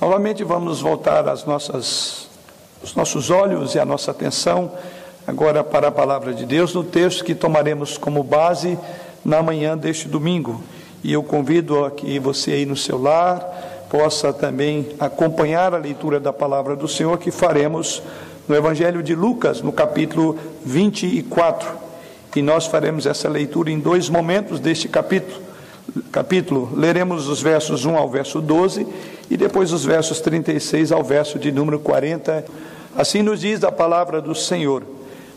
Novamente vamos voltar as nossas, os nossos olhos e a nossa atenção agora para a palavra de Deus no texto que tomaremos como base na manhã deste domingo. E eu convido a que você aí no seu lar possa também acompanhar a leitura da palavra do Senhor que faremos no Evangelho de Lucas, no capítulo 24. E nós faremos essa leitura em dois momentos deste capítulo. Capítulo, leremos os versos 1 ao verso 12 e depois os versos 36 ao verso de número 40. Assim nos diz a palavra do Senhor.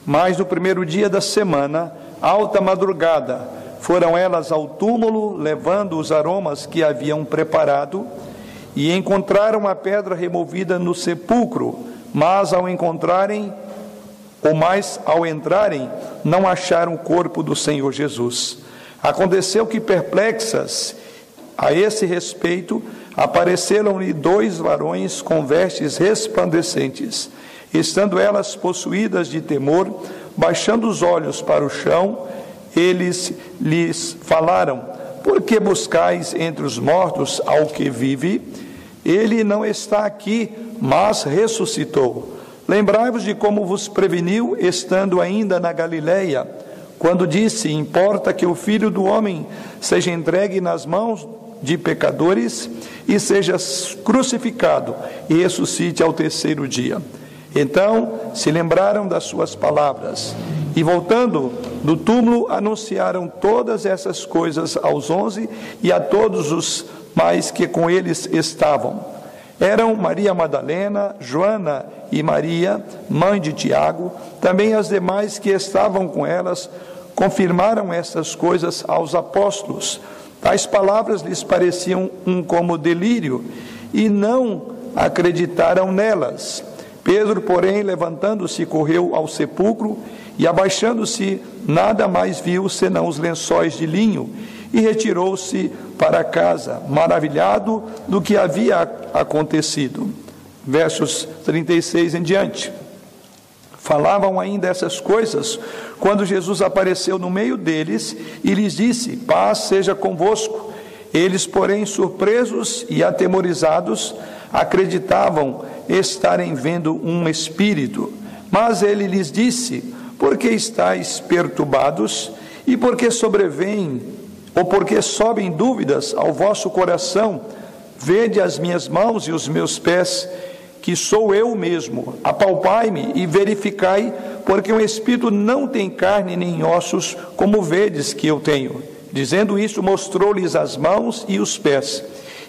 Mas no primeiro dia da semana, alta madrugada, foram elas ao túmulo, levando os aromas que haviam preparado, e encontraram a pedra removida no sepulcro, mas ao encontrarem, ou mais ao entrarem, não acharam o corpo do Senhor Jesus. Aconteceu que, perplexas a esse respeito, apareceram-lhe dois varões com vestes resplandecentes. Estando elas possuídas de temor, baixando os olhos para o chão, eles lhes falaram: Por que buscais entre os mortos ao que vive? Ele não está aqui, mas ressuscitou. Lembrai-vos de como vos preveniu, estando ainda na Galileia, quando disse: Importa que o filho do homem seja entregue nas mãos de pecadores e seja crucificado e ressuscite ao terceiro dia. Então se lembraram das suas palavras e, voltando do túmulo, anunciaram todas essas coisas aos onze e a todos os mais que com eles estavam. Eram Maria Madalena, Joana e Maria, mãe de Tiago, também as demais que estavam com elas, confirmaram essas coisas aos apóstolos. Tais palavras lhes pareciam um como delírio e não acreditaram nelas. Pedro, porém, levantando-se, correu ao sepulcro e, abaixando-se, nada mais viu senão os lençóis de linho e retirou-se para casa, maravilhado do que havia acontecido. Versos 36 em diante. Falavam ainda essas coisas quando Jesus apareceu no meio deles e lhes disse: Paz seja convosco. Eles, porém, surpresos e atemorizados, acreditavam estarem vendo um espírito. Mas ele lhes disse: Por que estáis perturbados? E por que sobrevêm, ou por que sobem dúvidas ao vosso coração? Vede as minhas mãos e os meus pés, que sou eu mesmo. Apalpai-me e verificai, porque um espírito não tem carne nem ossos, como vedes que eu tenho. Dizendo isso, mostrou-lhes as mãos e os pés.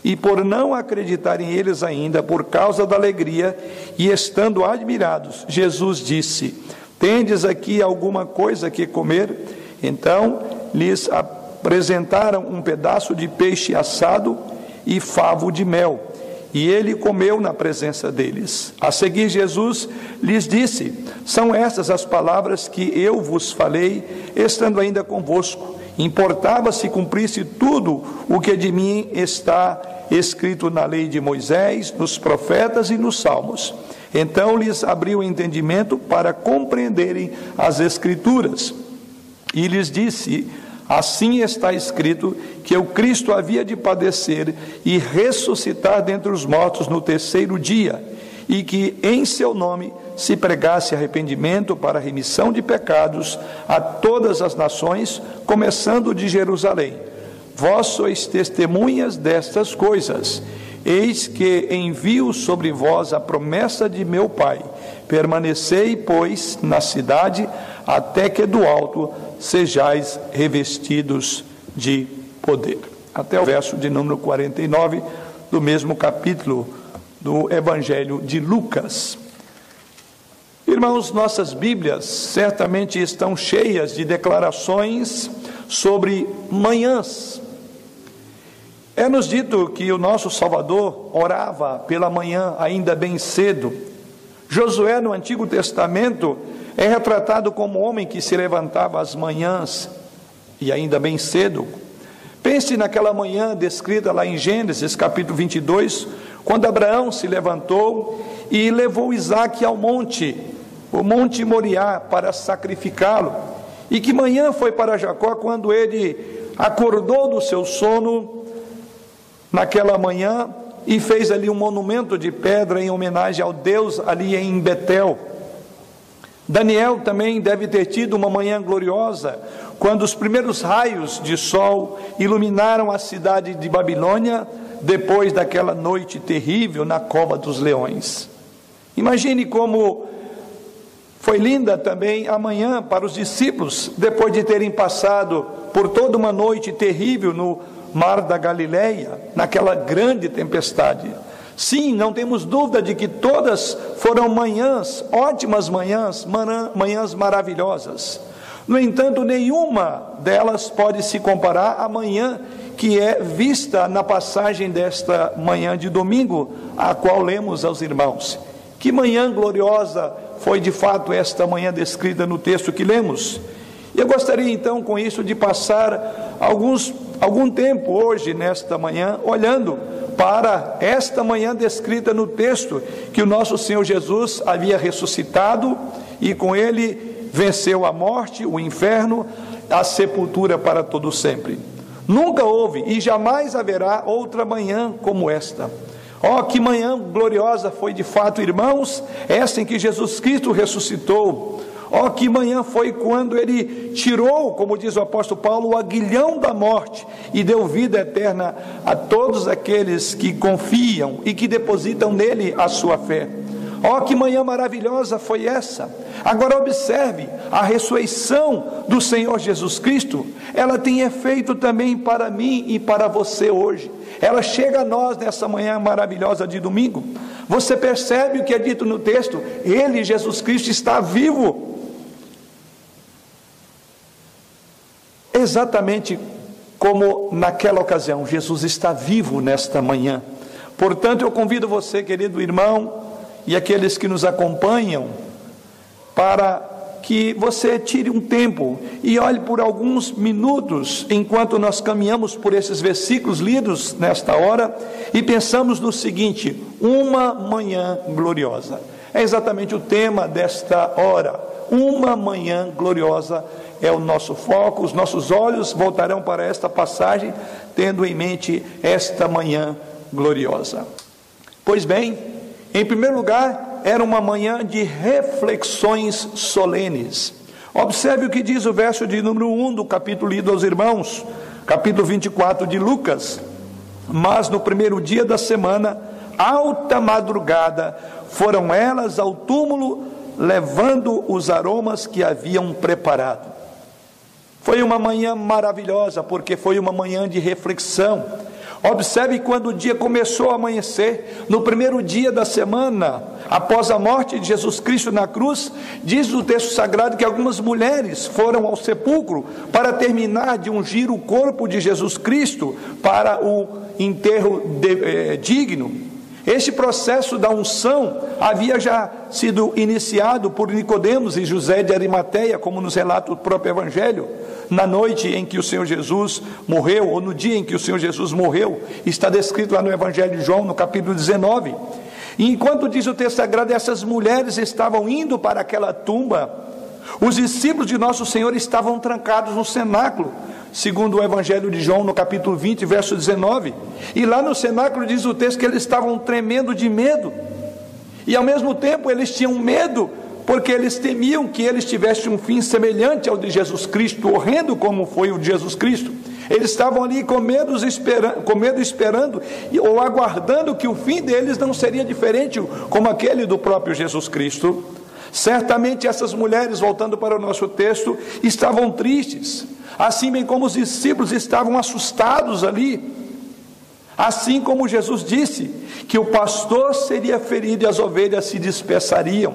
E por não acreditarem eles ainda, por causa da alegria, e estando admirados, Jesus disse: Tendes aqui alguma coisa que comer? Então lhes apresentaram um pedaço de peixe assado e favo de mel. E ele comeu na presença deles. A seguir, Jesus lhes disse: São estas as palavras que eu vos falei, estando ainda convosco. Importava se cumprisse tudo o que de mim está escrito na lei de Moisés, nos profetas e nos salmos. Então lhes abriu o entendimento para compreenderem as Escrituras. E lhes disse: Assim está escrito que o Cristo havia de padecer e ressuscitar dentre os mortos no terceiro dia, e que em seu nome se pregasse arrependimento para remissão de pecados a todas as nações, começando de Jerusalém. Vós sois testemunhas destas coisas. Eis que envio sobre vós a promessa de meu Pai. Permanecei, pois, na cidade, até que do alto sejais revestidos de poder. Até o verso de número 49 do mesmo capítulo do Evangelho de Lucas. Irmãos, nossas Bíblias certamente estão cheias de declarações sobre manhãs, é-nos dito que o nosso Salvador orava pela manhã, ainda bem cedo. Josué, no Antigo Testamento, é retratado como homem que se levantava às manhãs e ainda bem cedo. Pense naquela manhã descrita lá em Gênesis, capítulo 22, quando Abraão se levantou e levou Isaac ao monte, o Monte Moriá, para sacrificá-lo. E que manhã foi para Jacó quando ele acordou do seu sono naquela manhã e fez ali um monumento de pedra em homenagem ao Deus ali em Betel. Daniel também deve ter tido uma manhã gloriosa, quando os primeiros raios de sol iluminaram a cidade de Babilônia, depois daquela noite terrível na cova dos leões. Imagine como foi linda também a manhã para os discípulos, depois de terem passado por toda uma noite terrível no mar da Galileia, naquela grande tempestade. Sim, não temos dúvida de que todas foram manhãs, ótimas manhãs, manhãs maravilhosas. No entanto, nenhuma delas pode se comparar à manhã que é vista na passagem desta manhã de domingo, a qual lemos aos irmãos. Que manhã gloriosa foi de fato esta manhã descrita no texto que lemos. Eu gostaria então com isso de passar alguns, algum tempo hoje, nesta manhã, olhando para esta manhã descrita no texto que o nosso Senhor Jesus havia ressuscitado e com ele venceu a morte, o inferno, a sepultura para todo sempre. Nunca houve e jamais haverá outra manhã como esta. Oh, que manhã gloriosa foi de fato, irmãos, essa em que Jesus Cristo ressuscitou. Oh, que manhã foi quando ele tirou, como diz o apóstolo Paulo, o aguilhão da morte e deu vida eterna a todos aqueles que confiam e que depositam nele a sua fé. Oh, que manhã maravilhosa foi essa! Agora observe, a ressurreição do Senhor Jesus Cristo, ela tem efeito também para mim e para você hoje. Ela chega a nós nessa manhã maravilhosa de domingo. Você percebe o que é dito no texto? Ele, Jesus Cristo, está vivo. Exatamente como naquela ocasião, Jesus está vivo nesta manhã. Portanto, eu convido você, querido irmão, e aqueles que nos acompanham, para que você tire um tempo e olhe por alguns minutos enquanto nós caminhamos por esses versículos lidos nesta hora e pensamos no seguinte: uma manhã gloriosa. É exatamente o tema desta hora. Uma manhã gloriosa é o nosso foco, os nossos olhos voltarão para esta passagem, tendo em mente esta manhã gloriosa. Pois bem, em primeiro lugar, era uma manhã de reflexões solenes. Observe o que diz o verso de número 1 do capítulo lido aos irmãos, capítulo 24 de Lucas. Mas no primeiro dia da semana, alta madrugada, foram elas ao túmulo levando os aromas que haviam preparado. Foi uma manhã maravilhosa, porque foi uma manhã de reflexão. Observe quando o dia começou a amanhecer, no primeiro dia da semana, após a morte de Jesus Cristo na cruz, diz o texto sagrado que algumas mulheres foram ao sepulcro para terminar de ungir o corpo de Jesus Cristo para o enterro de, eh, digno. Este processo da unção havia já sido iniciado por Nicodemos e José de Arimateia, como nos relata o próprio Evangelho na noite em que o Senhor Jesus morreu, ou no dia em que o Senhor Jesus morreu, está descrito lá no Evangelho de João, no capítulo 19. E enquanto diz o texto sagrado, essas mulheres estavam indo para aquela tumba, os discípulos de nosso Senhor estavam trancados no cenáculo, segundo o Evangelho de João, no capítulo 20, verso 19. E lá no cenáculo diz o texto que eles estavam tremendo de medo, e ao mesmo tempo eles tinham medo porque eles temiam que eles tivessem um fim semelhante ao de Jesus Cristo, horrendo como foi o de Jesus Cristo. Eles estavam ali com medo, esperando, com medo esperando ou aguardando que o fim deles não seria diferente como aquele do próprio Jesus Cristo. Certamente essas mulheres, voltando para o nosso texto, estavam tristes, assim bem como os discípulos estavam assustados ali. Assim como Jesus disse que o pastor seria ferido e as ovelhas se dispersariam.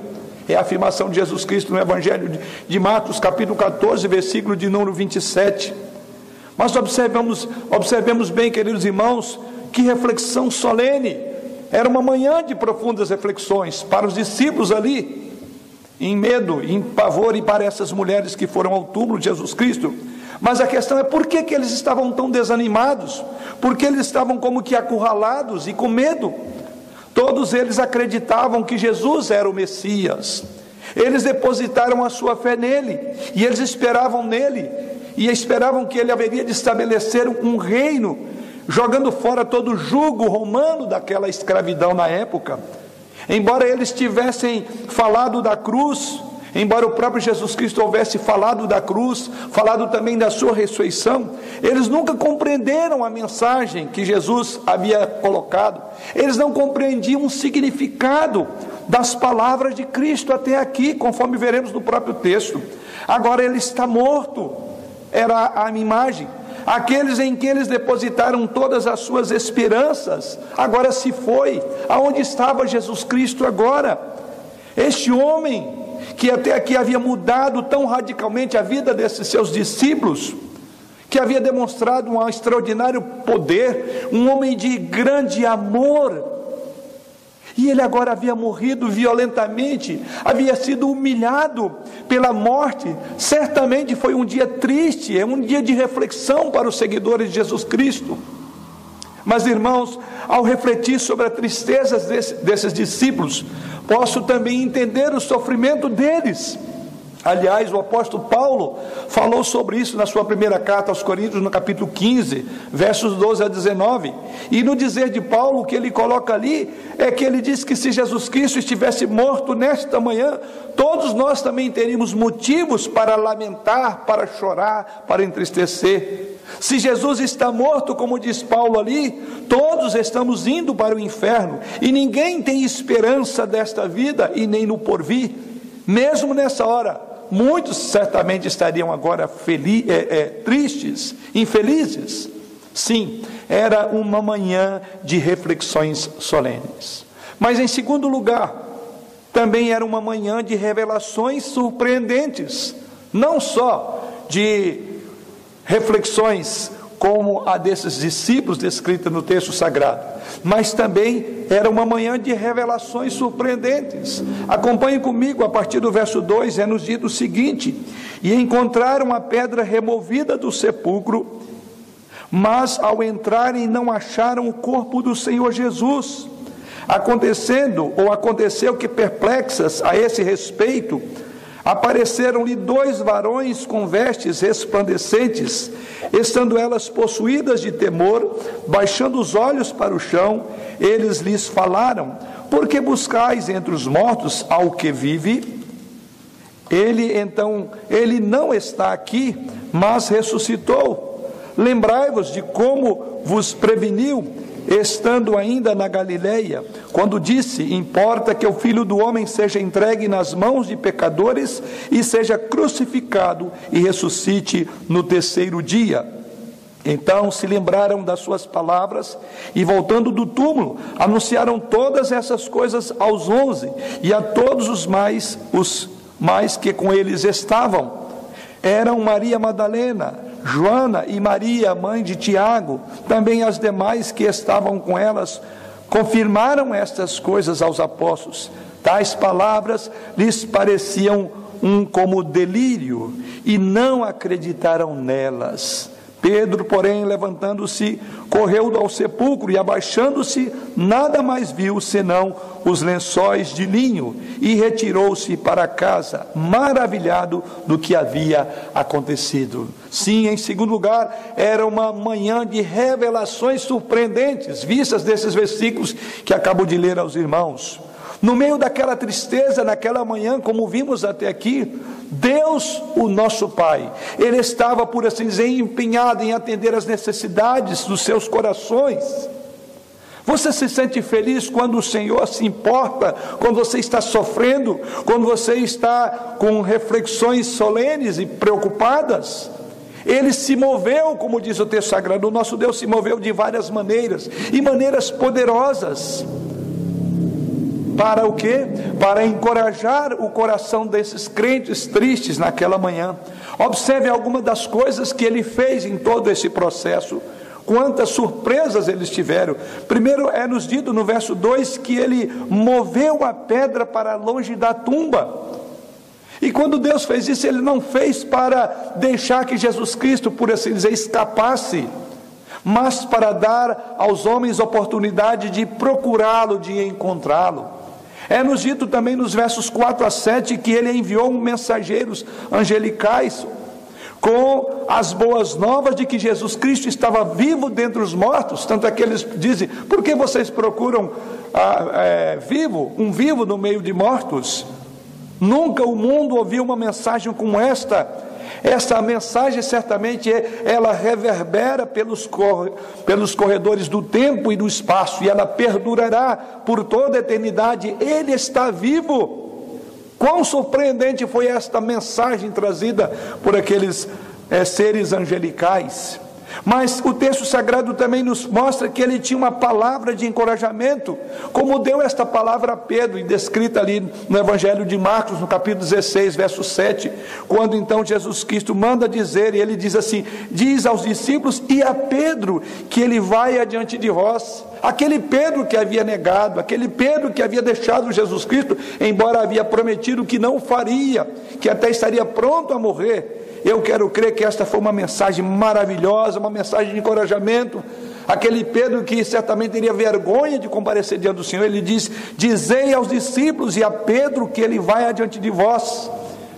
É a afirmação de Jesus Cristo no Evangelho de Marcos, capítulo 14, versículo de número 27. Mas observamos, observemos bem, queridos irmãos, que reflexão solene. Era uma manhã de profundas reflexões para os discípulos ali, em medo, em pavor, e para essas mulheres que foram ao túmulo de Jesus Cristo. Mas a questão é por que, que eles estavam tão desanimados? Porque eles estavam como que acurralados e com medo. Todos eles acreditavam que Jesus era o Messias. Eles depositaram a sua fé nele e eles esperavam nele e esperavam que ele haveria de estabelecer um reino jogando fora todo o jugo romano daquela escravidão na época. Embora eles tivessem falado da cruz, embora o próprio Jesus Cristo houvesse falado da cruz, falado também da sua ressurreição, eles nunca compreenderam a mensagem que Jesus havia colocado, eles não compreendiam o significado das palavras de Cristo até aqui, conforme veremos no próprio texto. Agora ele está morto, era a imagem. Aqueles em quem eles depositaram todas as suas esperanças, agora se foi. Aonde estava Jesus Cristo agora? Este homem que até aqui havia mudado tão radicalmente a vida desses seus discípulos, que havia demonstrado um extraordinário poder, um homem de grande amor, e ele agora havia morrido violentamente, havia sido humilhado pela morte. Certamente foi um dia triste, é um dia de reflexão para os seguidores de Jesus Cristo. Mas, irmãos, ao refletir sobre a tristeza desse, desses discípulos, posso também entender o sofrimento deles. Aliás, o apóstolo Paulo falou sobre isso na sua primeira carta aos Coríntios, no capítulo 15, versos 12 a 19. E no dizer de Paulo, o que ele coloca ali é que ele diz que se Jesus Cristo estivesse morto nesta manhã, todos nós também teríamos motivos para lamentar, para chorar, para entristecer. Se Jesus está morto, como diz Paulo ali, todos estamos indo para o inferno e ninguém tem esperança desta vida e nem no porvir. Mesmo nessa hora, muitos certamente estariam agora feliz, é, é, tristes, infelizes. Sim, era uma manhã de reflexões solenes. Mas em segundo lugar, também era uma manhã de revelações surpreendentes, não só de reflexões como a desses discípulos descrita no texto sagrado, mas também era uma manhã de revelações surpreendentes. Acompanhe comigo a partir do verso 2, é nos dito o seguinte: E encontraram a pedra removida do sepulcro, mas ao entrarem não acharam o corpo do Senhor Jesus. Acontecendo, ou aconteceu que perplexas a esse respeito, Apareceram-lhe dois varões com vestes resplandecentes, estando elas possuídas de temor, baixando os olhos para o chão, eles lhes falaram: Por que buscais entre os mortos ao que vive? Ele então, ele não está aqui, mas ressuscitou. Lembrai-vos de como vos preveniu estando ainda na Galileia, quando disse: Importa que o filho do homem seja entregue nas mãos de pecadores e seja crucificado e ressuscite no terceiro dia. Então se lembraram das suas palavras e, voltando do túmulo, anunciaram todas essas coisas aos onze e a todos os mais, os mais que com eles estavam. Eram Maria Madalena, Joana e Maria, mãe de Tiago, também as demais que estavam com elas, confirmaram estas coisas aos apóstolos. Tais palavras lhes pareciam um como delírio e não acreditaram nelas. Pedro, porém, levantando-se, correu ao sepulcro e, abaixando-se, nada mais viu senão os lençóis de linho e retirou-se para casa, maravilhado do que havia acontecido. Sim, em segundo lugar, era uma manhã de revelações surpreendentes, vistas desses versículos que acabo de ler aos irmãos. No meio daquela tristeza, naquela manhã, como vimos até aqui, Deus, o nosso Pai, Ele estava, por assim dizer, empenhado em atender as necessidades dos seus corações. Você se sente feliz quando o Senhor se importa, quando você está sofrendo, quando você está com reflexões solenes e preocupadas? Ele se moveu, como diz o texto sagrado, o nosso Deus se moveu de várias maneiras, e maneiras poderosas. Para o quê? Para encorajar o coração desses crentes tristes naquela manhã. Observe algumas das coisas que ele fez em todo esse processo. Quantas surpresas eles tiveram. Primeiro é nos dito no verso 2 que ele moveu a pedra para longe da tumba. E quando Deus fez isso, ele não fez para deixar que Jesus Cristo, por assim dizer, escapasse mas para dar aos homens oportunidade de procurá-lo, de encontrá-lo. É nos dito também nos versos 4 a 7 que ele enviou mensageiros angelicais com as boas novas de que Jesus Cristo estava vivo dentre os mortos. Tanto é que eles dizem: por que vocês procuram ah, é, vivo, um vivo no meio de mortos? Nunca o mundo ouviu uma mensagem como esta. Essa mensagem certamente é, ela reverbera pelos, pelos corredores do tempo e do espaço e ela perdurará por toda a eternidade. Ele está vivo. Quão surpreendente foi esta mensagem trazida por aqueles é, seres angelicais. Mas o texto sagrado também nos mostra que ele tinha uma palavra de encorajamento, como deu esta palavra a Pedro, descrita ali no Evangelho de Marcos, no capítulo 16, verso 7, quando então Jesus Cristo manda dizer, e ele diz assim: Diz aos discípulos e a Pedro que ele vai adiante de vós. Aquele Pedro que havia negado, aquele Pedro que havia deixado Jesus Cristo, embora havia prometido que não faria, que até estaria pronto a morrer, eu quero crer que esta foi uma mensagem maravilhosa, uma mensagem de encorajamento. Aquele Pedro que certamente teria vergonha de comparecer diante do Senhor, ele diz: Dizei aos discípulos e a Pedro que ele vai adiante de vós.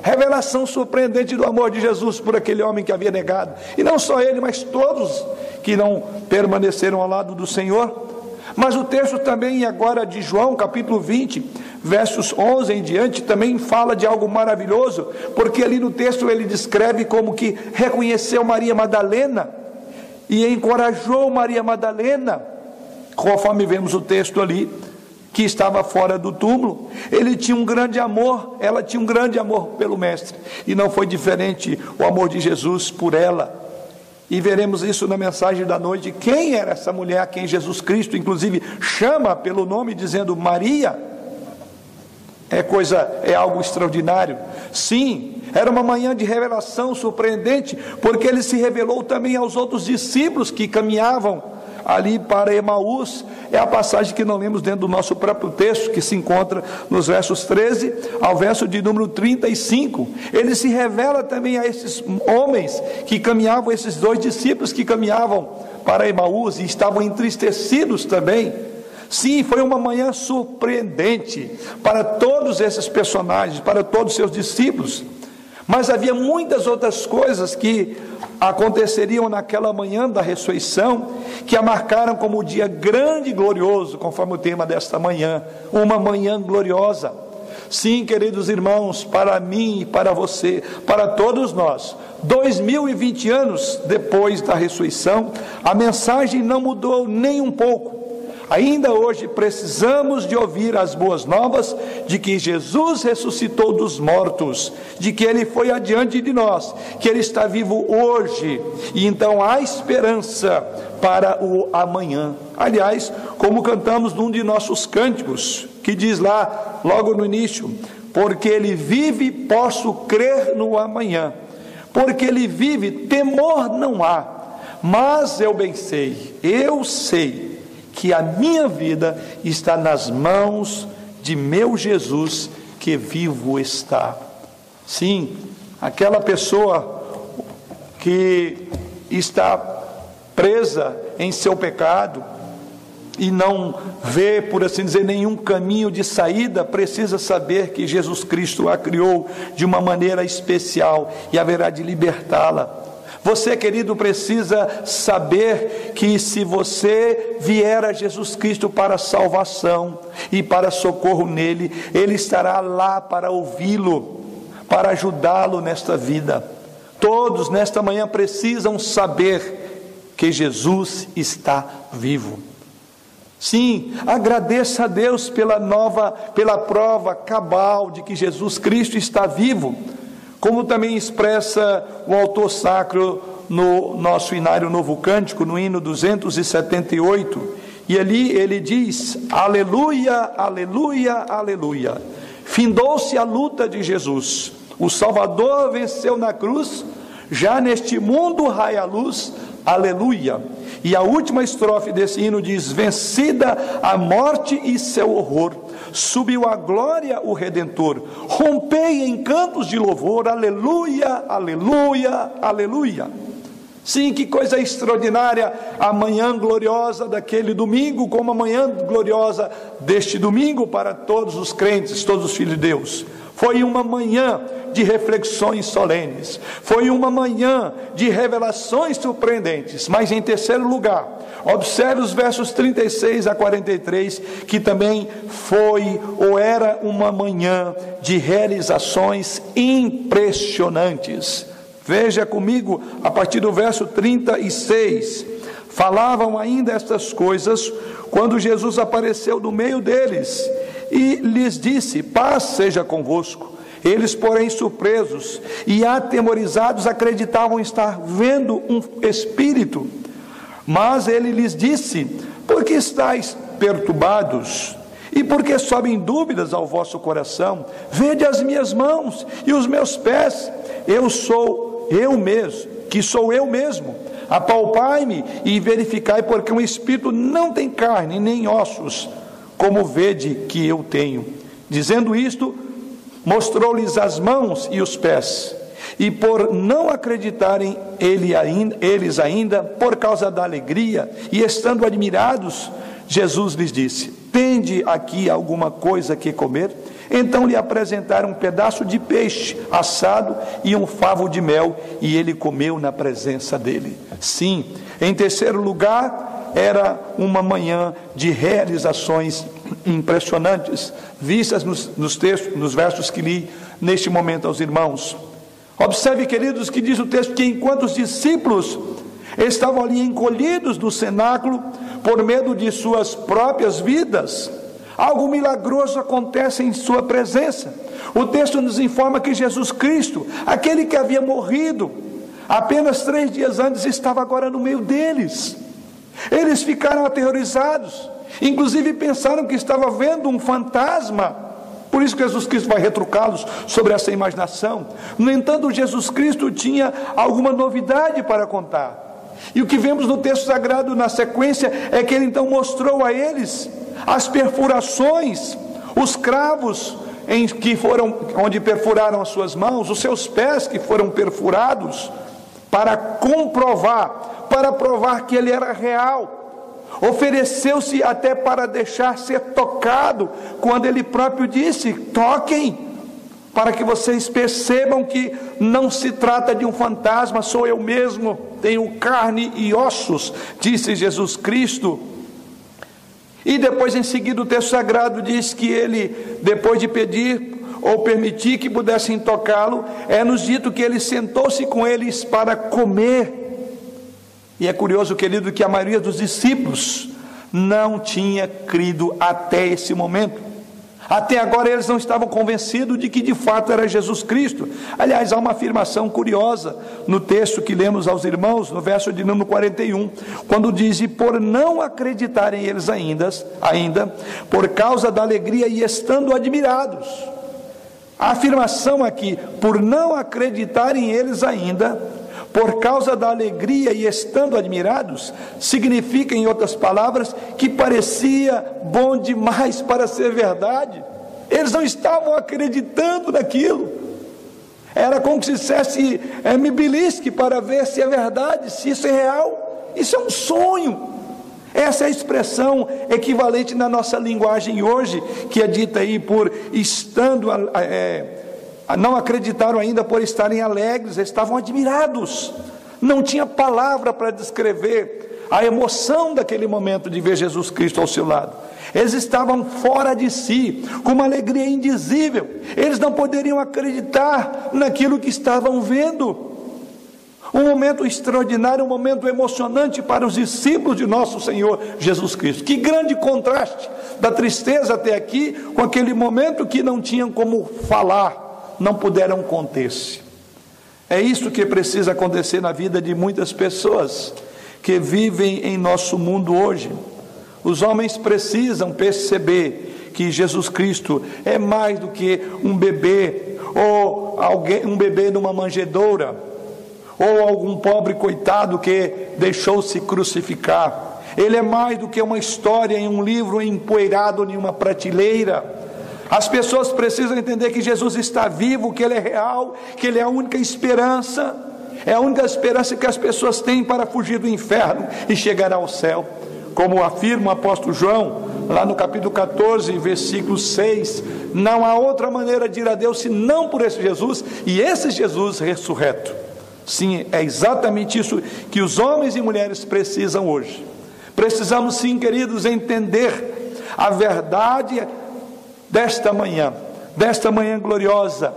Revelação surpreendente do amor de Jesus por aquele homem que havia negado. E não só ele, mas todos que não permaneceram ao lado do Senhor. Mas o texto também, agora de João, capítulo 20, versos 11 em diante, também fala de algo maravilhoso, porque ali no texto ele descreve como que reconheceu Maria Madalena e encorajou Maria Madalena, conforme vemos o texto ali, que estava fora do túmulo. Ele tinha um grande amor, ela tinha um grande amor pelo Mestre, e não foi diferente o amor de Jesus por ela. E veremos isso na mensagem da noite. Quem era essa mulher a quem Jesus Cristo, inclusive, chama pelo nome, dizendo Maria? É coisa, é algo extraordinário. Sim, era uma manhã de revelação surpreendente, porque ele se revelou também aos outros discípulos que caminhavam ali para Emaús, é a passagem que não lemos dentro do nosso próprio texto, que se encontra nos versos 13 ao verso de número 35. Ele se revela também a esses homens que caminhavam, esses dois discípulos que caminhavam para Emaús e estavam entristecidos também. Sim, foi uma manhã surpreendente para todos esses personagens, para todos os seus discípulos. Mas havia muitas outras coisas que aconteceriam naquela manhã da ressurreição, que a marcaram como um dia grande e glorioso, conforme o tema desta manhã, uma manhã gloriosa. Sim, queridos irmãos, para mim e para você, para todos nós, 2020 anos depois da ressurreição, a mensagem não mudou nem um pouco. Ainda hoje precisamos de ouvir as boas novas de que Jesus ressuscitou dos mortos, de que ele foi adiante de nós, que ele está vivo hoje, e então há esperança para o amanhã. Aliás, como cantamos num de nossos cânticos, que diz lá, logo no início: Porque ele vive, posso crer no amanhã. Porque ele vive, temor não há. Mas eu bem sei, eu sei que a minha vida está nas mãos de meu Jesus que vivo está. Sim, aquela pessoa que está presa em seu pecado e não vê, por assim dizer, nenhum caminho de saída, precisa saber que Jesus Cristo a criou de uma maneira especial e haverá de libertá-la. Você, querido, precisa saber que se você vier a Jesus Cristo para salvação e para socorro nele, ele estará lá para ouvi-lo, para ajudá-lo nesta vida. Todos nesta manhã precisam saber que Jesus está vivo. Sim, agradeça a Deus pela nova, pela prova cabal de que Jesus Cristo está vivo como também expressa o autor sacro no nosso inário Novo Cântico, no hino 278, e ali ele diz: Aleluia, aleluia, aleluia. Findou-se a luta de Jesus, o Salvador venceu na cruz, já neste mundo raia a luz, aleluia. E a última estrofe desse hino diz: Vencida a morte e seu horror, subiu a glória o Redentor, rompei em cantos de louvor, aleluia, aleluia, aleluia. Sim, que coisa extraordinária a manhã gloriosa daquele domingo, como a manhã gloriosa deste domingo para todos os crentes, todos os filhos de Deus. Foi uma manhã de reflexões solenes, foi uma manhã de revelações surpreendentes. Mas em terceiro lugar, observe os versos 36 a 43, que também foi ou era uma manhã de realizações impressionantes. Veja comigo a partir do verso 36. Falavam ainda estas coisas quando Jesus apareceu no meio deles e lhes disse: Paz seja convosco. Eles, porém, surpresos e atemorizados, acreditavam estar vendo um espírito. Mas ele lhes disse: Por que estáis perturbados? E por que sobem dúvidas ao vosso coração? Vede as minhas mãos e os meus pés. Eu sou eu mesmo, que sou eu mesmo. Apalpai-me e verificai, porque um espírito não tem carne nem ossos, como vede que eu tenho. Dizendo isto, mostrou-lhes as mãos e os pés. E por não acreditarem ele ainda, eles ainda, por causa da alegria, e estando admirados, Jesus lhes disse: Tende aqui alguma coisa que comer? Então lhe apresentaram um pedaço de peixe assado e um favo de mel, e ele comeu na presença dele. Sim, em terceiro lugar, era uma manhã de realizações impressionantes, vistas nos, nos textos, nos versos que li neste momento aos irmãos. Observe, queridos, que diz o texto que enquanto os discípulos estavam ali encolhidos no cenáculo por medo de suas próprias vidas, algo milagroso acontece em sua presença. O texto nos informa que Jesus Cristo, aquele que havia morrido apenas três dias antes, estava agora no meio deles. Eles ficaram aterrorizados, inclusive pensaram que estava vendo um fantasma. Por isso Jesus Cristo vai retrucá-los sobre essa imaginação. No entanto, Jesus Cristo tinha alguma novidade para contar. E o que vemos no texto sagrado na sequência é que ele então mostrou a eles as perfurações, os cravos em que foram onde perfuraram as suas mãos, os seus pés que foram perfurados para comprovar para provar que ele era real. Ofereceu-se até para deixar ser tocado, quando ele próprio disse: toquem, para que vocês percebam que não se trata de um fantasma, sou eu mesmo, tenho carne e ossos, disse Jesus Cristo. E depois, em seguida, o texto sagrado diz que ele, depois de pedir ou permitir que pudessem tocá-lo, é nos dito que ele sentou-se com eles para comer. E é curioso, querido, que a maioria dos discípulos não tinha crido até esse momento. Até agora eles não estavam convencidos de que de fato era Jesus Cristo. Aliás, há uma afirmação curiosa no texto que lemos aos irmãos, no verso de número 41, quando diz: "E por não acreditarem eles ainda, ainda, por causa da alegria e estando admirados". A afirmação aqui, por não acreditarem eles ainda, por causa da alegria e estando admirados, significa, em outras palavras, que parecia bom demais para ser verdade. Eles não estavam acreditando naquilo. Era como se dissesse, é, me belisque para ver se é verdade, se isso é real. Isso é um sonho. Essa é a expressão equivalente na nossa linguagem hoje, que é dita aí por estando é, não acreditaram ainda por estarem alegres, estavam admirados. Não tinha palavra para descrever a emoção daquele momento de ver Jesus Cristo ao seu lado. Eles estavam fora de si, com uma alegria indizível. Eles não poderiam acreditar naquilo que estavam vendo. Um momento extraordinário, um momento emocionante para os discípulos de nosso Senhor Jesus Cristo. Que grande contraste da tristeza até aqui com aquele momento que não tinham como falar não puderam conter-se. É isso que precisa acontecer na vida de muitas pessoas que vivem em nosso mundo hoje. Os homens precisam perceber que Jesus Cristo é mais do que um bebê ou alguém, um bebê numa manjedoura ou algum pobre coitado que deixou-se crucificar. Ele é mais do que uma história em um livro empoeirado em uma prateleira. As pessoas precisam entender que Jesus está vivo, que Ele é real, que Ele é a única esperança, é a única esperança que as pessoas têm para fugir do inferno e chegar ao céu. como afirma o apóstolo João, lá no capítulo 14, versículo 6, não há outra maneira de ir a Deus senão por esse Jesus e esse Jesus ressurreto. Sim, é exatamente isso que os homens e mulheres precisam hoje. Precisamos, sim, queridos, entender a verdade desta manhã, desta manhã gloriosa.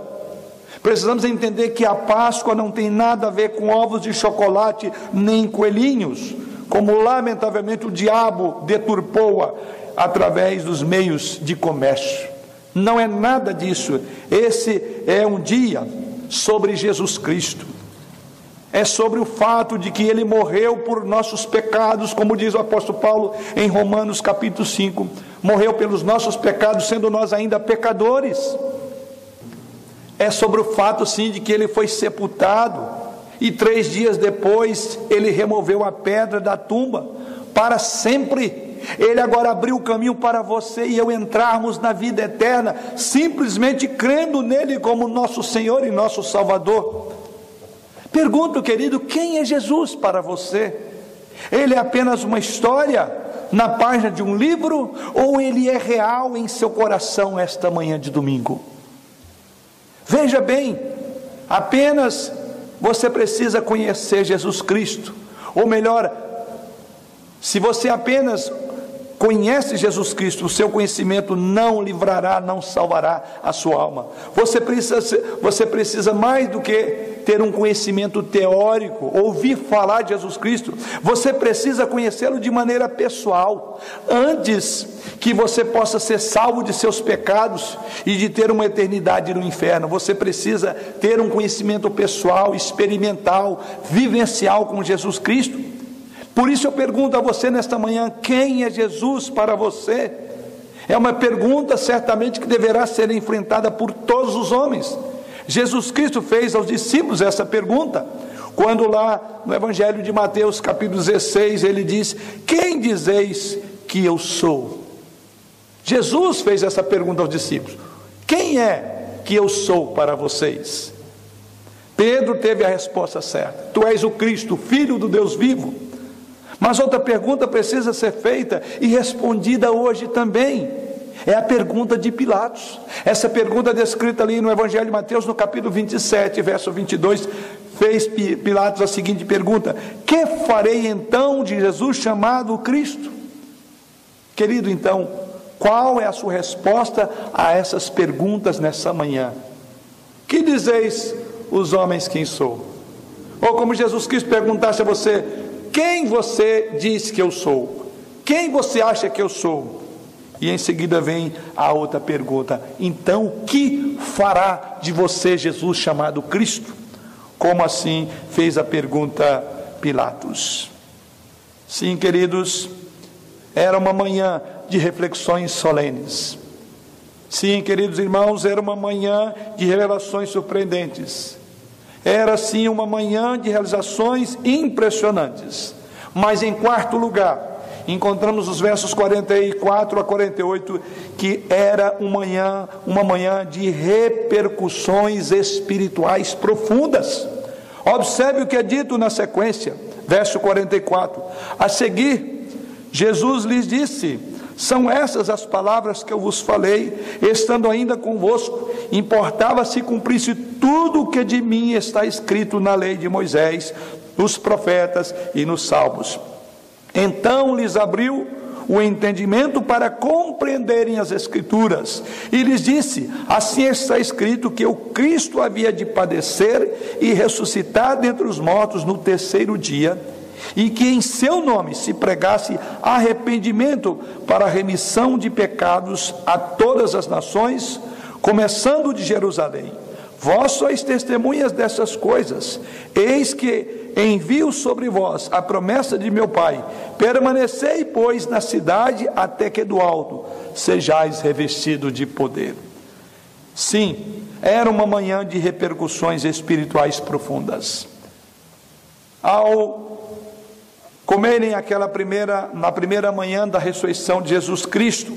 Precisamos entender que a Páscoa não tem nada a ver com ovos de chocolate nem coelhinhos, como lamentavelmente o diabo deturpou-a através dos meios de comércio. Não é nada disso. Esse é um dia sobre Jesus Cristo. É sobre o fato de que ele morreu por nossos pecados, como diz o apóstolo Paulo em Romanos capítulo 5. Morreu pelos nossos pecados, sendo nós ainda pecadores. É sobre o fato, sim, de que ele foi sepultado e três dias depois ele removeu a pedra da tumba para sempre. Ele agora abriu o caminho para você e eu entrarmos na vida eterna, simplesmente crendo nele como nosso Senhor e nosso Salvador. Pergunto, querido, quem é Jesus para você? Ele é apenas uma história na página de um livro ou ele é real em seu coração esta manhã de domingo? Veja bem, apenas você precisa conhecer Jesus Cristo. Ou melhor, se você apenas conhece Jesus Cristo, o seu conhecimento não livrará, não salvará a sua alma. Você precisa, você precisa mais do que ter um conhecimento teórico, ouvir falar de Jesus Cristo, você precisa conhecê-lo de maneira pessoal, antes que você possa ser salvo de seus pecados e de ter uma eternidade no inferno. Você precisa ter um conhecimento pessoal, experimental, vivencial com Jesus Cristo. Por isso eu pergunto a você nesta manhã: quem é Jesus para você? É uma pergunta certamente que deverá ser enfrentada por todos os homens. Jesus Cristo fez aos discípulos essa pergunta, quando lá no Evangelho de Mateus, capítulo 16, ele diz: Quem dizeis que eu sou? Jesus fez essa pergunta aos discípulos: Quem é que eu sou para vocês? Pedro teve a resposta certa: Tu és o Cristo, filho do Deus vivo. Mas outra pergunta precisa ser feita e respondida hoje também. É a pergunta de Pilatos. Essa pergunta é descrita ali no Evangelho de Mateus, no capítulo 27, verso 22, fez Pilatos a seguinte pergunta: Que farei então de Jesus chamado Cristo? Querido, então, qual é a sua resposta a essas perguntas nessa manhã? Que dizeis os homens quem sou? Ou como Jesus Cristo perguntasse a você: quem você diz que eu sou? Quem você acha que eu sou? E em seguida vem a outra pergunta: então o que fará de você Jesus chamado Cristo? Como assim fez a pergunta Pilatos? Sim, queridos, era uma manhã de reflexões solenes. Sim, queridos irmãos, era uma manhã de revelações surpreendentes. Era sim uma manhã de realizações impressionantes. Mas em quarto lugar, encontramos os versos 44 a 48, que era uma manhã, uma manhã de repercussões espirituais profundas. Observe o que é dito na sequência, verso 44. A seguir, Jesus lhes disse: são essas as palavras que eu vos falei, estando ainda convosco. Importava se cumprisse tudo o que de mim está escrito na lei de Moisés, nos profetas e nos salmos. Então lhes abriu o entendimento para compreenderem as Escrituras. E lhes disse: Assim está escrito que o Cristo havia de padecer e ressuscitar dentre os mortos no terceiro dia e que em seu nome se pregasse arrependimento para remissão de pecados a todas as nações, começando de Jerusalém. Vós sois testemunhas dessas coisas. Eis que envio sobre vós a promessa de meu Pai. Permanecei, pois, na cidade até que do alto sejais revestido de poder. Sim, era uma manhã de repercussões espirituais profundas. Ao comerem aquela primeira, na primeira manhã da ressurreição de Jesus Cristo.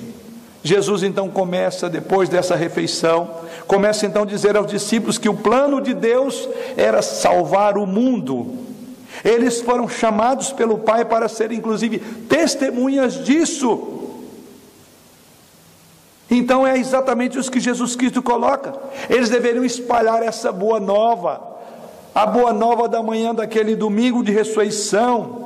Jesus então começa, depois dessa refeição, começa então a dizer aos discípulos que o plano de Deus era salvar o mundo. Eles foram chamados pelo Pai para serem, inclusive, testemunhas disso. Então é exatamente isso que Jesus Cristo coloca. Eles deveriam espalhar essa boa nova, a boa nova da manhã daquele domingo de ressurreição,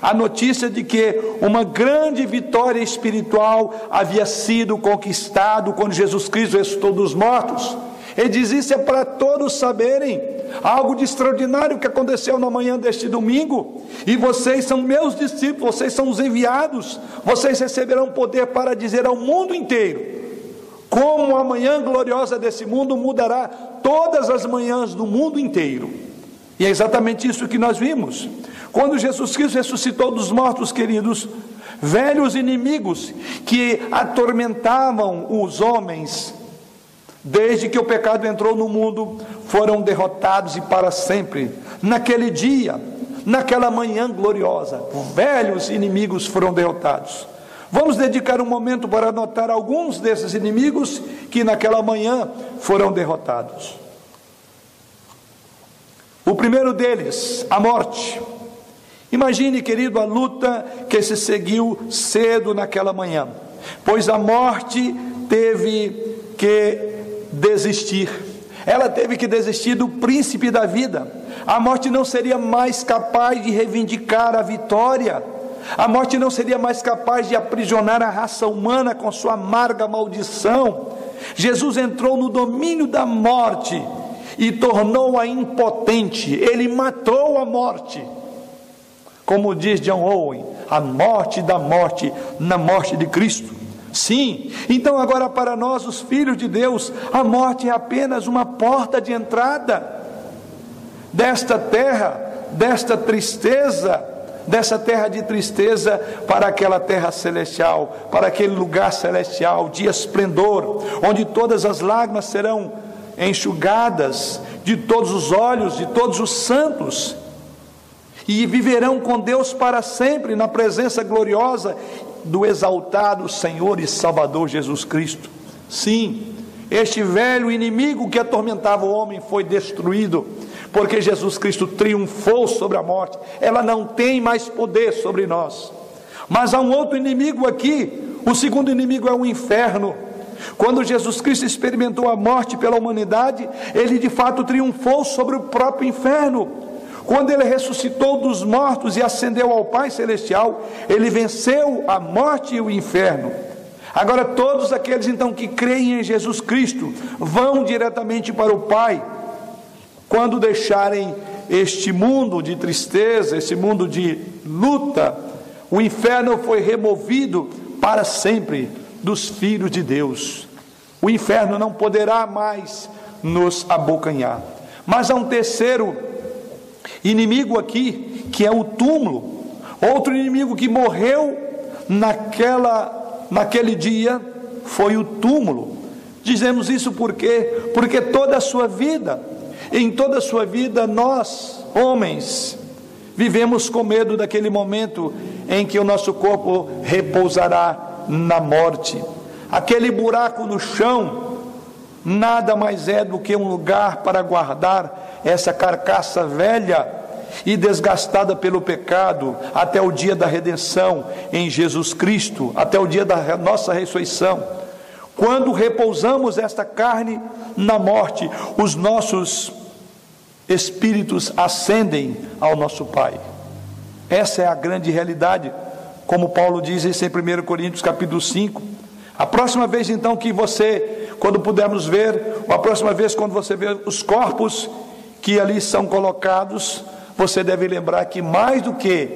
a notícia de que uma grande vitória espiritual havia sido conquistado quando Jesus Cristo ressuscitou dos mortos. Ele diz isso é para todos saberem algo de extraordinário que aconteceu na manhã deste domingo. E vocês são meus discípulos, vocês são os enviados. Vocês receberão poder para dizer ao mundo inteiro como a manhã gloriosa desse mundo mudará todas as manhãs do mundo inteiro. E é exatamente isso que nós vimos. Quando Jesus Cristo ressuscitou dos mortos, queridos, velhos inimigos que atormentavam os homens desde que o pecado entrou no mundo, foram derrotados e para sempre. Naquele dia, naquela manhã gloriosa, velhos inimigos foram derrotados. Vamos dedicar um momento para anotar alguns desses inimigos que naquela manhã foram derrotados. O primeiro deles, a morte. Imagine, querido, a luta que se seguiu cedo naquela manhã, pois a morte teve que desistir. Ela teve que desistir do príncipe da vida. A morte não seria mais capaz de reivindicar a vitória. A morte não seria mais capaz de aprisionar a raça humana com sua amarga maldição. Jesus entrou no domínio da morte e tornou-a impotente. Ele matou a morte. Como diz John Owen, a morte da morte na morte de Cristo. Sim, então agora para nós, os filhos de Deus, a morte é apenas uma porta de entrada desta terra, desta tristeza, dessa terra de tristeza para aquela terra celestial, para aquele lugar celestial de esplendor, onde todas as lágrimas serão enxugadas de todos os olhos de todos os santos e viverão com Deus para sempre na presença gloriosa do exaltado Senhor e Salvador Jesus Cristo. Sim, este velho inimigo que atormentava o homem foi destruído, porque Jesus Cristo triunfou sobre a morte, ela não tem mais poder sobre nós. Mas há um outro inimigo aqui, o segundo inimigo é o inferno. Quando Jesus Cristo experimentou a morte pela humanidade, ele de fato triunfou sobre o próprio inferno. Quando ele ressuscitou dos mortos e ascendeu ao Pai Celestial, ele venceu a morte e o inferno. Agora, todos aqueles então que creem em Jesus Cristo vão diretamente para o Pai, quando deixarem este mundo de tristeza, esse mundo de luta, o inferno foi removido para sempre dos filhos de Deus. O inferno não poderá mais nos abocanhar. Mas há um terceiro inimigo aqui, que é o túmulo. Outro inimigo que morreu naquela, naquele dia foi o túmulo. Dizemos isso por quê? Porque toda a sua vida, em toda a sua vida, nós, homens, vivemos com medo daquele momento em que o nosso corpo repousará na morte. Aquele buraco no chão nada mais é do que um lugar para guardar essa carcaça velha e desgastada pelo pecado até o dia da redenção em Jesus Cristo, até o dia da nossa ressurreição. Quando repousamos esta carne na morte, os nossos espíritos ascendem ao nosso Pai. Essa é a grande realidade, como Paulo diz em 1 Coríntios capítulo 5. A próxima vez então que você, quando pudermos ver, ou a próxima vez quando você ver os corpos que ali são colocados, você deve lembrar que mais do que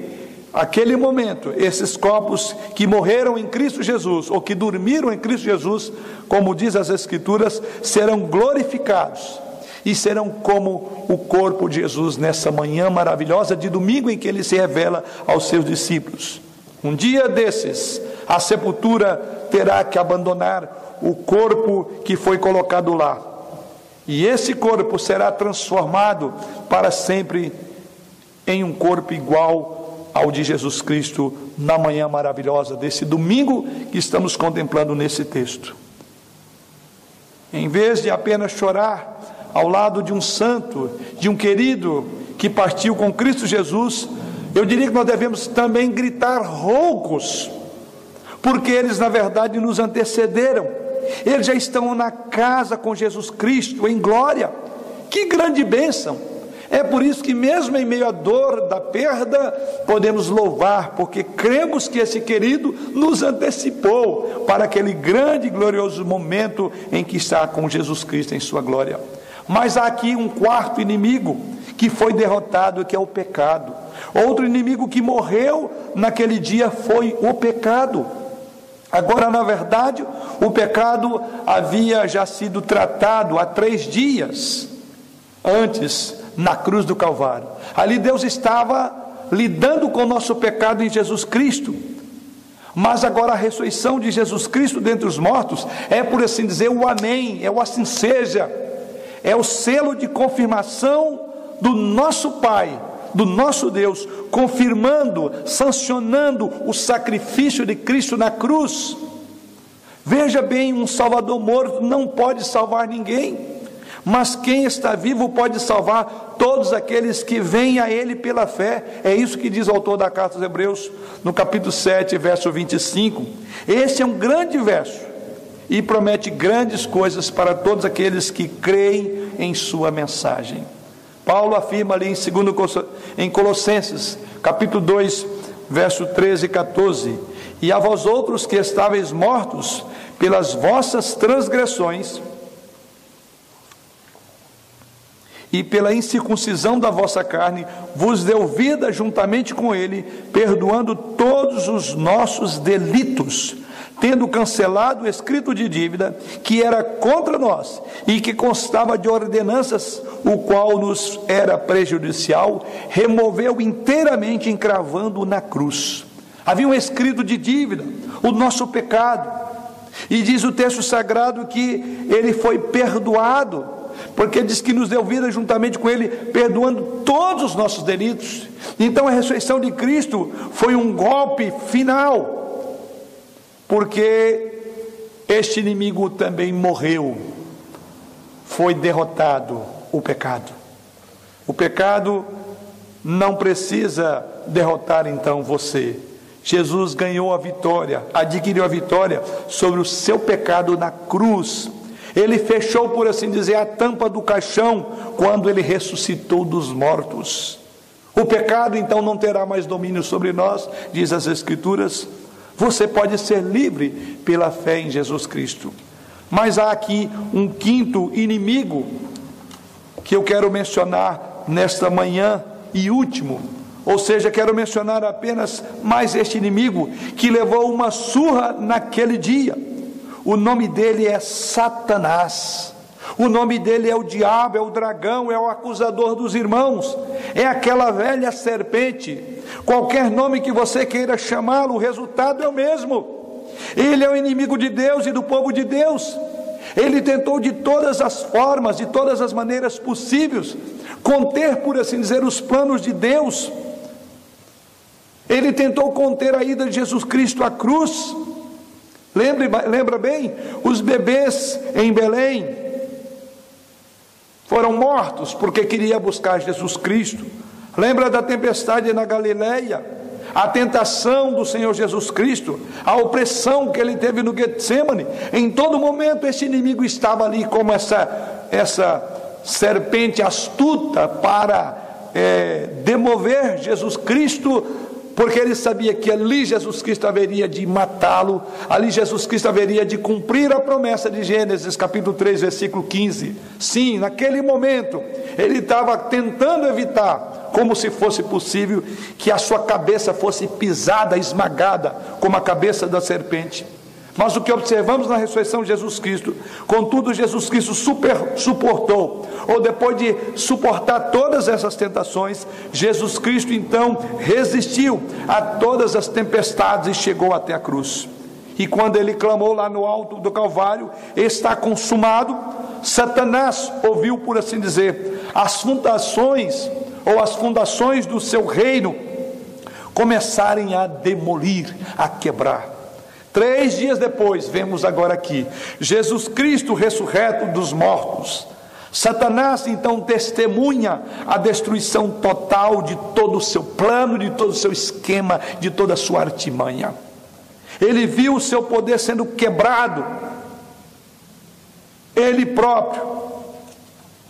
aquele momento, esses corpos que morreram em Cristo Jesus, ou que dormiram em Cristo Jesus, como diz as Escrituras, serão glorificados e serão como o corpo de Jesus nessa manhã maravilhosa de domingo em que ele se revela aos seus discípulos. Um dia desses, a sepultura terá que abandonar o corpo que foi colocado lá e esse corpo será transformado para sempre em um corpo igual ao de Jesus Cristo na manhã maravilhosa desse domingo que estamos contemplando nesse texto. Em vez de apenas chorar ao lado de um santo, de um querido que partiu com Cristo Jesus, eu diria que nós devemos também gritar roucos, porque eles na verdade nos antecederam, eles já estão na casa com Jesus Cristo em glória. Que grande bênção! É por isso que, mesmo em meio à dor da perda, podemos louvar, porque cremos que esse querido nos antecipou para aquele grande e glorioso momento em que está com Jesus Cristo em Sua glória. Mas há aqui um quarto inimigo que foi derrotado, que é o pecado. Outro inimigo que morreu naquele dia foi o pecado. Agora, na verdade, o pecado havia já sido tratado há três dias antes na cruz do Calvário. Ali Deus estava lidando com o nosso pecado em Jesus Cristo. Mas agora a ressurreição de Jesus Cristo dentre os mortos é, por assim dizer, o Amém, é o assim seja, é o selo de confirmação do nosso Pai, do nosso Deus, confirmando, sancionando o sacrifício de Cristo na cruz. Veja bem, um Salvador morto não pode salvar ninguém. Mas quem está vivo pode salvar todos aqueles que vêm a Ele pela fé. É isso que diz o autor da carta aos Hebreus, no capítulo 7, verso 25. Esse é um grande verso e promete grandes coisas para todos aqueles que creem em Sua mensagem. Paulo afirma ali em, segundo, em Colossenses, capítulo 2, verso 13 e 14: E a vós outros que estáveis mortos pelas vossas transgressões, e pela incircuncisão da vossa carne, vos deu vida juntamente com ele, perdoando todos os nossos delitos, tendo cancelado o escrito de dívida que era contra nós e que constava de ordenanças, o qual nos era prejudicial, removeu inteiramente, encravando na cruz. Havia um escrito de dívida, o nosso pecado. E diz o texto sagrado que ele foi perdoado porque diz que nos deu vida juntamente com Ele, perdoando todos os nossos delitos. Então a ressurreição de Cristo foi um golpe final, porque este inimigo também morreu, foi derrotado o pecado. O pecado não precisa derrotar então você. Jesus ganhou a vitória, adquiriu a vitória sobre o seu pecado na cruz ele fechou, por assim dizer, a tampa do caixão quando ele ressuscitou dos mortos. O pecado então não terá mais domínio sobre nós, diz as Escrituras. Você pode ser livre pela fé em Jesus Cristo. Mas há aqui um quinto inimigo que eu quero mencionar nesta manhã e último. Ou seja, quero mencionar apenas mais este inimigo que levou uma surra naquele dia. O nome dele é Satanás. O nome dele é o diabo, é o dragão, é o acusador dos irmãos, é aquela velha serpente. Qualquer nome que você queira chamá-lo, o resultado é o mesmo. Ele é o inimigo de Deus e do povo de Deus. Ele tentou de todas as formas, de todas as maneiras possíveis, conter, por assim dizer, os planos de Deus. Ele tentou conter a ida de Jesus Cristo à cruz. Lembra, lembra bem? Os bebês em Belém foram mortos porque queria buscar Jesus Cristo. Lembra da tempestade na Galileia? A tentação do Senhor Jesus Cristo, a opressão que ele teve no Getsemane. Em todo momento esse inimigo estava ali como essa, essa serpente astuta para é, demover Jesus Cristo porque ele sabia que ali Jesus Cristo haveria de matá-lo, ali Jesus Cristo haveria de cumprir a promessa de Gênesis capítulo 3, versículo 15. Sim, naquele momento, ele estava tentando evitar, como se fosse possível, que a sua cabeça fosse pisada, esmagada, como a cabeça da serpente. Mas o que observamos na ressurreição de Jesus Cristo, contudo, Jesus Cristo super, suportou, ou depois de suportar todas essas tentações, Jesus Cristo então resistiu a todas as tempestades e chegou até a cruz. E quando ele clamou lá no alto do Calvário, está consumado, Satanás ouviu, por assim dizer, as fundações ou as fundações do seu reino começarem a demolir, a quebrar. Três dias depois, vemos agora aqui, Jesus Cristo ressurreto dos mortos, Satanás então testemunha a destruição total de todo o seu plano, de todo o seu esquema, de toda a sua artimanha. Ele viu o seu poder sendo quebrado. Ele próprio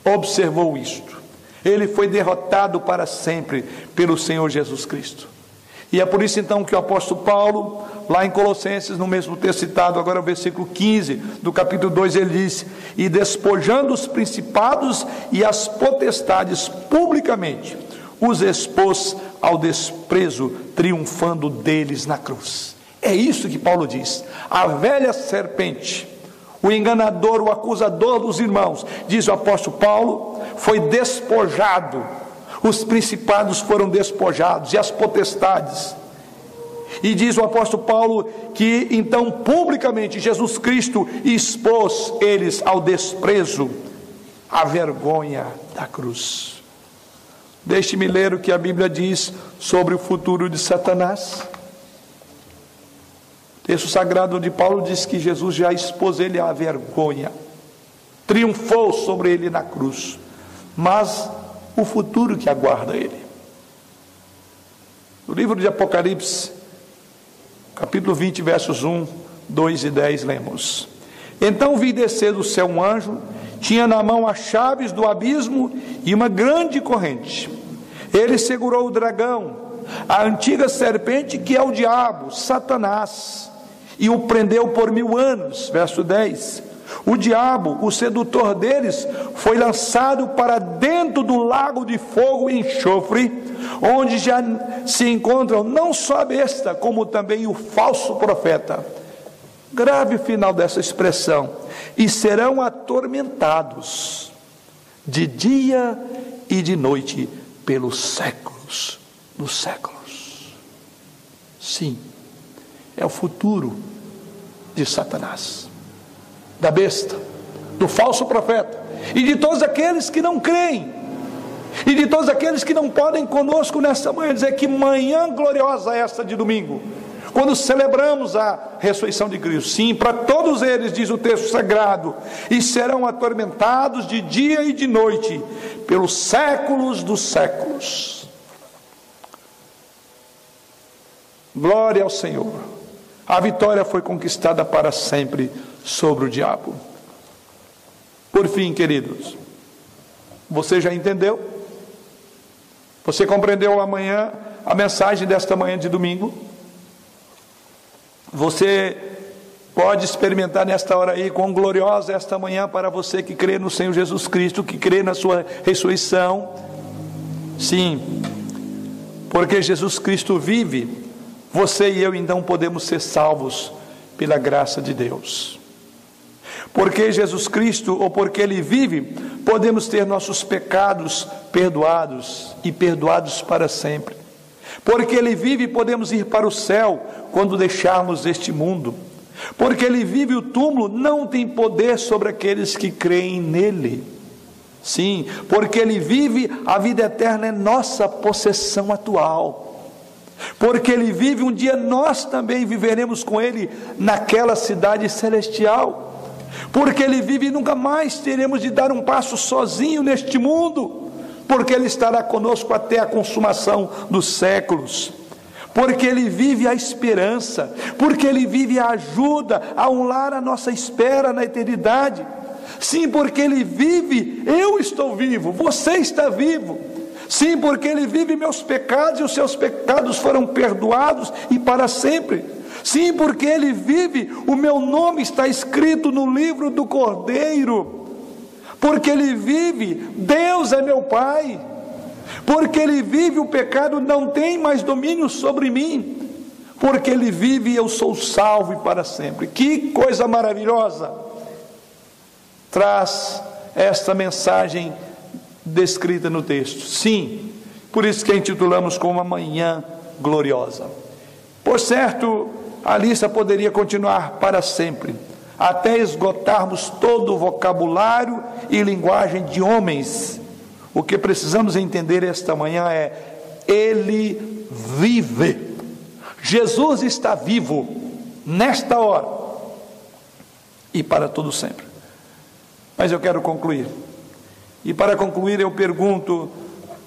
observou isto. Ele foi derrotado para sempre pelo Senhor Jesus Cristo. E é por isso então que o apóstolo Paulo, lá em Colossenses, no mesmo texto citado, agora o versículo 15 do capítulo 2, ele diz: E despojando os principados e as potestades publicamente, os expôs ao desprezo, triunfando deles na cruz. É isso que Paulo diz. A velha serpente, o enganador, o acusador dos irmãos, diz o apóstolo Paulo, foi despojado os principados foram despojados e as potestades. E diz o apóstolo Paulo que então publicamente Jesus Cristo expôs eles ao desprezo, à vergonha da cruz. Deixe-me ler o que a Bíblia diz sobre o futuro de Satanás. O texto sagrado de Paulo diz que Jesus já expôs ele à vergonha, triunfou sobre ele na cruz, mas o futuro que aguarda ele. No livro de Apocalipse, capítulo 20, versos 1, 2 e 10, lemos: Então vi descer do céu um anjo, tinha na mão as chaves do abismo e uma grande corrente. Ele segurou o dragão, a antiga serpente que é o diabo, Satanás, e o prendeu por mil anos. Verso 10 o diabo, o sedutor deles, foi lançado para dentro do lago de fogo e enxofre, onde já se encontram não só a besta, como também o falso profeta. Grave final dessa expressão. E serão atormentados de dia e de noite pelos séculos dos séculos. Sim, é o futuro de Satanás da besta, do falso profeta, e de todos aqueles que não creem, e de todos aqueles que não podem conosco nesta manhã dizer que manhã gloriosa é esta de domingo, quando celebramos a ressurreição de Cristo. Sim, para todos eles, diz o texto sagrado, e serão atormentados de dia e de noite, pelos séculos dos séculos. Glória ao Senhor. A vitória foi conquistada para sempre sobre o diabo. Por fim, queridos, você já entendeu? Você compreendeu amanhã a mensagem desta manhã de domingo? Você pode experimentar nesta hora aí quão gloriosa é esta manhã para você que crê no Senhor Jesus Cristo, que crê na sua ressurreição. Sim, porque Jesus Cristo vive, você e eu então podemos ser salvos pela graça de Deus. Porque Jesus Cristo, ou porque Ele vive, podemos ter nossos pecados perdoados e perdoados para sempre. Porque Ele vive, podemos ir para o céu quando deixarmos este mundo. Porque Ele vive, o túmulo não tem poder sobre aqueles que creem nele. Sim, porque Ele vive, a vida eterna é nossa possessão atual. Porque Ele vive, um dia nós também viveremos com Ele naquela cidade celestial porque Ele vive e nunca mais teremos de dar um passo sozinho neste mundo, porque Ele estará conosco até a consumação dos séculos. Porque Ele vive a esperança, porque Ele vive a ajuda a um lar a nossa espera na eternidade. Sim, porque Ele vive, eu estou vivo, você está vivo. Sim, porque Ele vive meus pecados e os seus pecados foram perdoados e para sempre. Sim, porque Ele vive, o meu nome está escrito no livro do Cordeiro. Porque Ele vive, Deus é meu Pai. Porque Ele vive, o pecado não tem mais domínio sobre mim. Porque Ele vive, eu sou salvo para sempre. Que coisa maravilhosa! Traz esta mensagem descrita no texto. Sim, por isso que intitulamos como Amanhã Gloriosa. Por certo, a lista poderia continuar para sempre, até esgotarmos todo o vocabulário e linguagem de homens. O que precisamos entender esta manhã é: Ele vive. Jesus está vivo nesta hora e para todo sempre. Mas eu quero concluir. E para concluir, eu pergunto: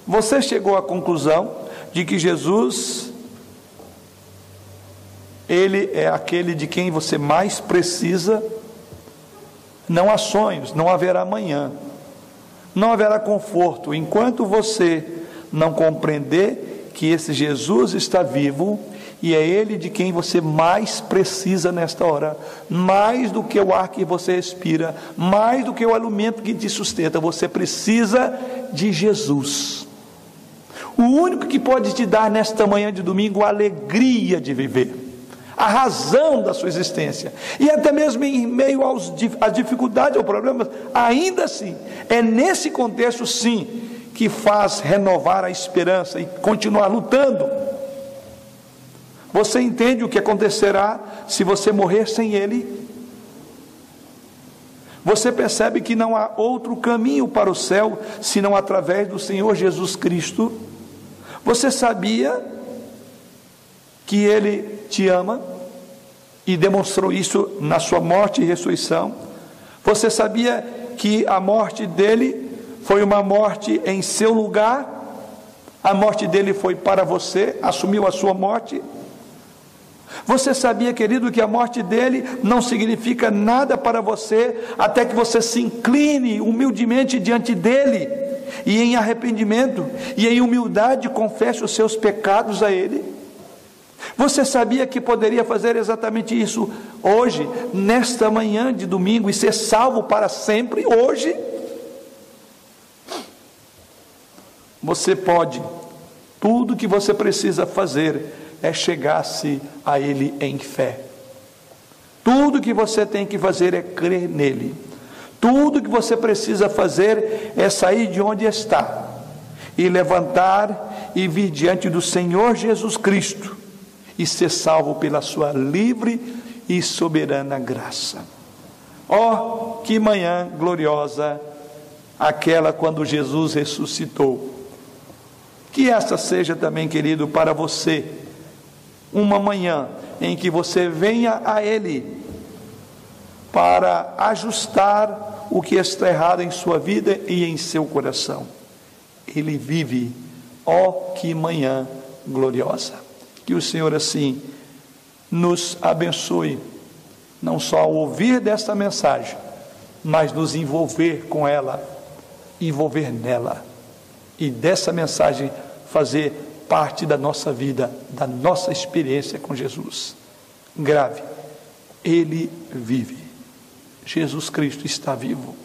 você chegou à conclusão de que Jesus ele é aquele de quem você mais precisa? Não há sonhos, não haverá amanhã, não haverá conforto enquanto você não compreender que esse Jesus está vivo e é Ele de quem você mais precisa nesta hora, mais do que o ar que você respira, mais do que o alimento que te sustenta, você precisa de Jesus. O único que pode te dar nesta manhã de domingo a alegria de viver a razão da sua existência, e até mesmo em meio aos, às dificuldades ou problemas, ainda assim, é nesse contexto, sim, que faz renovar a esperança e continuar lutando. Você entende o que acontecerá se você morrer sem Ele? Você percebe que não há outro caminho para o céu senão através do Senhor Jesus Cristo? Você sabia que Ele te ama e demonstrou isso na sua morte e ressurreição? Você sabia que a morte dele foi uma morte em seu lugar? A morte dele foi para você, assumiu a sua morte? Você sabia, querido, que a morte dele não significa nada para você até que você se incline humildemente diante dele e em arrependimento e em humildade confesse os seus pecados a ele? Você sabia que poderia fazer exatamente isso hoje, nesta manhã de domingo, e ser salvo para sempre hoje? Você pode, tudo que você precisa fazer é chegar-se a Ele em fé. Tudo que você tem que fazer é crer nele. Tudo que você precisa fazer é sair de onde está e levantar e vir diante do Senhor Jesus Cristo e ser salvo pela sua livre e soberana graça. Oh, que manhã gloriosa aquela quando Jesus ressuscitou. Que esta seja também, querido, para você uma manhã em que você venha a Ele para ajustar o que está errado em sua vida e em seu coração. Ele vive, ó oh, que manhã gloriosa. Que o Senhor assim nos abençoe, não só ao ouvir desta mensagem, mas nos envolver com ela, envolver nela e dessa mensagem fazer parte da nossa vida, da nossa experiência com Jesus. Grave, Ele vive. Jesus Cristo está vivo.